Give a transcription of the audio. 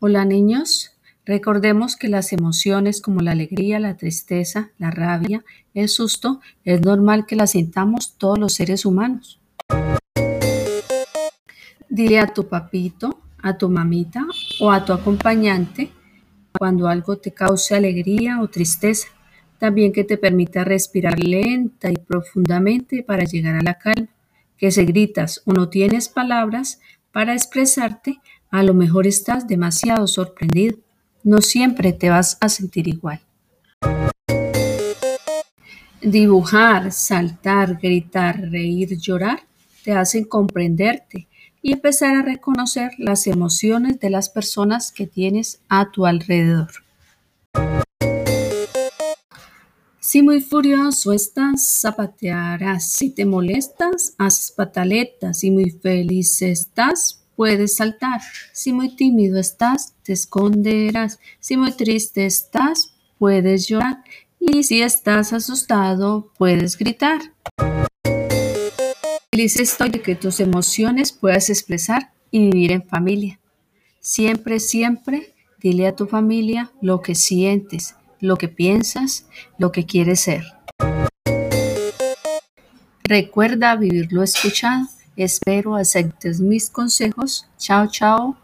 Hola niños, recordemos que las emociones como la alegría, la tristeza, la rabia, el susto, es normal que las sintamos todos los seres humanos. Dile a tu papito, a tu mamita o a tu acompañante cuando algo te cause alegría o tristeza. También que te permita respirar lenta y profundamente para llegar a la calma. Que si gritas o no tienes palabras para expresarte, a lo mejor estás demasiado sorprendido. No siempre te vas a sentir igual. Dibujar, saltar, gritar, reír, llorar te hacen comprenderte y empezar a reconocer las emociones de las personas que tienes a tu alrededor. Si muy furioso estás, zapatearás. Si te molestas, haces pataletas. Si muy feliz estás, puedes saltar. Si muy tímido estás, te esconderás. Si muy triste estás, puedes llorar. Y si estás asustado, puedes gritar. Feliz estoy de que tus emociones puedas expresar y vivir en familia. Siempre, siempre dile a tu familia lo que sientes, lo que piensas, lo que quieres ser. Recuerda vivir lo escuchado Espero aceptes mis consejos. Chao, chao.